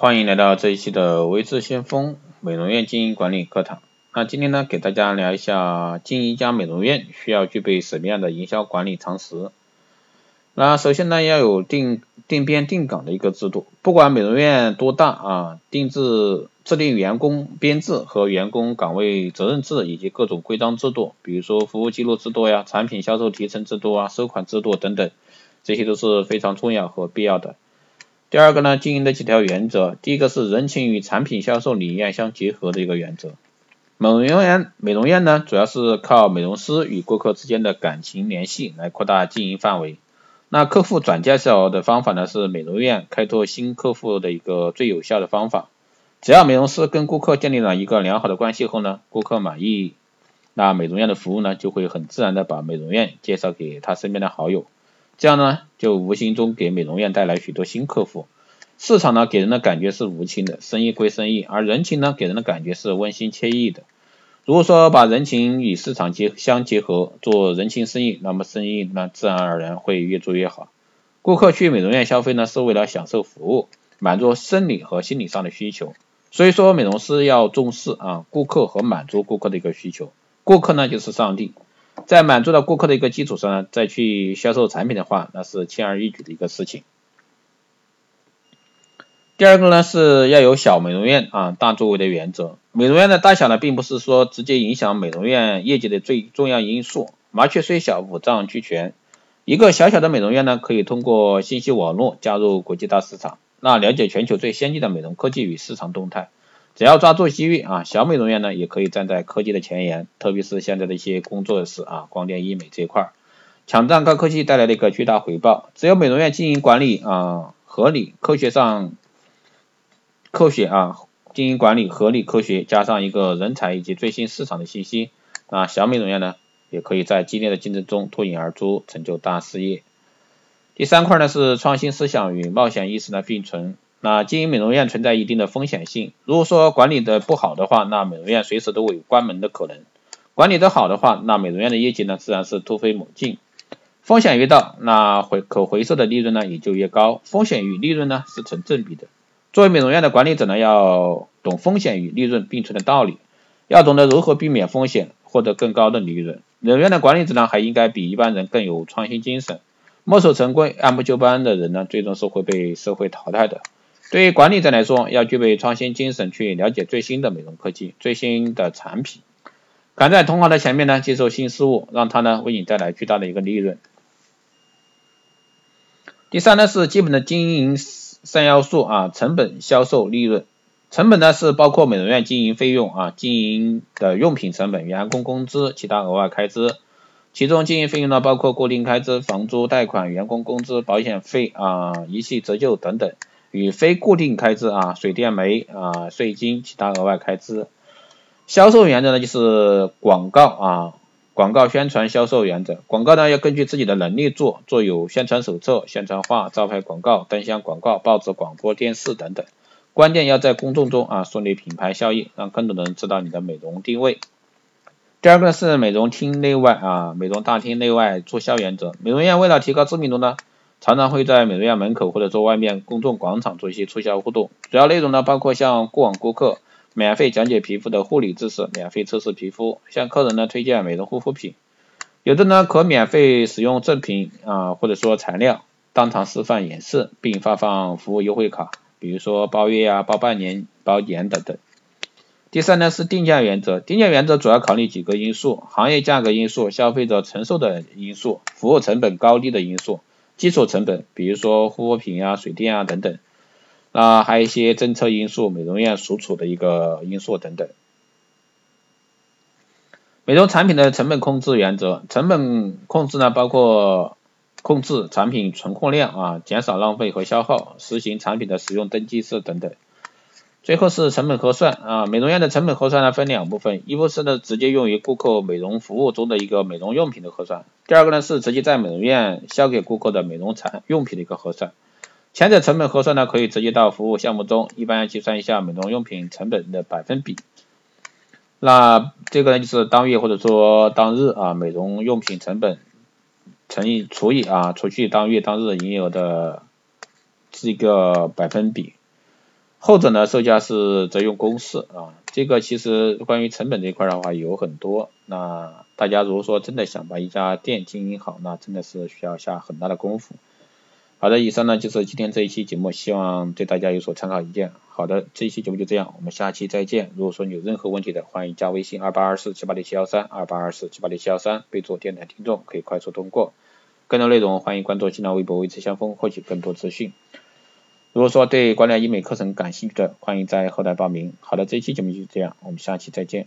欢迎来到这一期的微智先锋美容院经营管理课堂。那今天呢，给大家聊一下经营一家美容院需要具备什么样的营销管理常识。那首先呢，要有定定编定岗的一个制度，不管美容院多大啊，定制制定员工编制和员工岗位责任制以及各种规章制度，比如说服务记录制度呀、产品销售提成制度啊、收款制度等等，这些都是非常重要和必要的。第二个呢，经营的几条原则，第一个是人情与产品销售理念相结合的一个原则。美容院，美容院呢，主要是靠美容师与顾客之间的感情联系来扩大经营范围。那客户转介绍的方法呢，是美容院开拓新客户的一个最有效的方法。只要美容师跟顾客建立了一个良好的关系后呢，顾客满意，那美容院的服务呢，就会很自然的把美容院介绍给他身边的好友。这样呢，就无形中给美容院带来许多新客户。市场呢，给人的感觉是无情的，生意归生意，而人情呢，给人的感觉是温馨惬意的。如果说把人情与市场结相结合，做人情生意，那么生意呢，自然而然会越做越好。顾客去美容院消费呢，是为了享受服务，满足生理和心理上的需求。所以说，美容师要重视啊，顾客和满足顾客的一个需求。顾客呢，就是上帝。在满足了顾客的一个基础上呢，再去销售产品的话，那是轻而易举的一个事情。第二个呢，是要有小美容院啊大作为的原则。美容院的大小呢，并不是说直接影响美容院业绩的最重要因素。麻雀虽小，五脏俱全。一个小小的美容院呢，可以通过信息网络加入国际大市场，那了解全球最先进的美容科技与市场动态。只要抓住机遇啊，小美容院呢也可以站在科技的前沿，特别是现在的一些工作室啊，光电医美这一块，抢占高科技带来的一个巨大回报。只有美容院经营管理啊合理、科学上科学啊，经营管理合理科学，加上一个人才以及最新市场的信息啊，小美容院呢也可以在激烈的竞争中脱颖而出，成就大事业。第三块呢是创新思想与冒险意识的并存。那经营美容院存在一定的风险性，如果说管理的不好的话，那美容院随时都会有关门的可能；管理的好的话，那美容院的业绩呢自然是突飞猛进。风险越大，那回可回收的利润呢也就越高。风险与利润呢是成正比的。作为美容院的管理者呢，要懂风险与利润并存的道理，要懂得如何避免风险，获得更高的利润。美容院的管理者呢，还应该比一般人更有创新精神。墨守成规、按部就班的人呢，最终是会被社会淘汰的。对于管理者来说，要具备创新精神，去了解最新的美容科技、最新的产品，赶在同行的前面呢，接受新事物，让它呢为你带来巨大的一个利润。第三呢是基本的经营三要素啊，成本、销售、利润。成本呢是包括美容院经营费用啊，经营的用品成本、员工工资、其他额外开支。其中经营费用呢包括固定开支、房租、贷款、员工工资、保险费啊、仪器折旧等等。与非固定开支啊，水电煤啊，税金，其他额外开支。销售原则呢，就是广告啊，广告宣传销售原则。广告呢，要根据自己的能力做，做有宣传手册、宣传画、招牌广告、灯箱广告、报纸、广播电视等等。关键要在公众中啊，树立品牌效应，让更多的人知道你的美容定位。第二个是美容厅内外啊，美容大厅内外促销原则。美容院为了提高知名度呢。常常会在美容院门口或者说外面公众广场做一些促销活动，主要内容呢包括向过往顾客免费讲解皮肤的护理知识，免费测试皮肤，向客人呢推荐美容护肤品，有的呢可免费使用赠品啊或者说材料，当场示范演示，并发放服务优惠卡，比如说包月啊、包半年、包年等等。第三呢是定价原则，定价原则主要考虑几个因素：行业价格因素、消费者承受的因素、服务成本高低的因素。基础成本，比如说护肤品啊、水电啊等等，那还有一些政策因素、美容院所处的一个因素等等。美容产品的成本控制原则，成本控制呢包括控制产品存货量啊，减少浪费和消耗，实行产品的使用登记制等等。最后是成本核算啊，美容院的成本核算呢分两部分，一部分呢直接用于顾客美容服务中的一个美容用品的核算，第二个呢是直接在美容院销给顾客的美容产用品的一个核算。前者成本核算呢可以直接到服务项目中，一般要计算一下美容用品成本的百分比。那这个呢就是当月或者说当日啊美容用品成本乘以除以啊除去当月当日营业额的这个百分比。后者呢，售价是则用公式啊。这个其实关于成本这一块的话有很多，那大家如果说真的想把一家店经营好，那真的是需要下很大的功夫。好的，以上呢就是今天这一期节目，希望对大家有所参考意见。好的，这一期节目就这样，我们下期再见。如果说你有任何问题的，欢迎加微信二八二四七八六七幺三二八二四七八六七幺三，备注电台听众，可以快速通过。更多内容欢迎关注新浪微博“微知相锋”，获取更多资讯。如果说对管理医美课程感兴趣的，欢迎在后台报名。好的，这期节目就是这样，我们下期再见。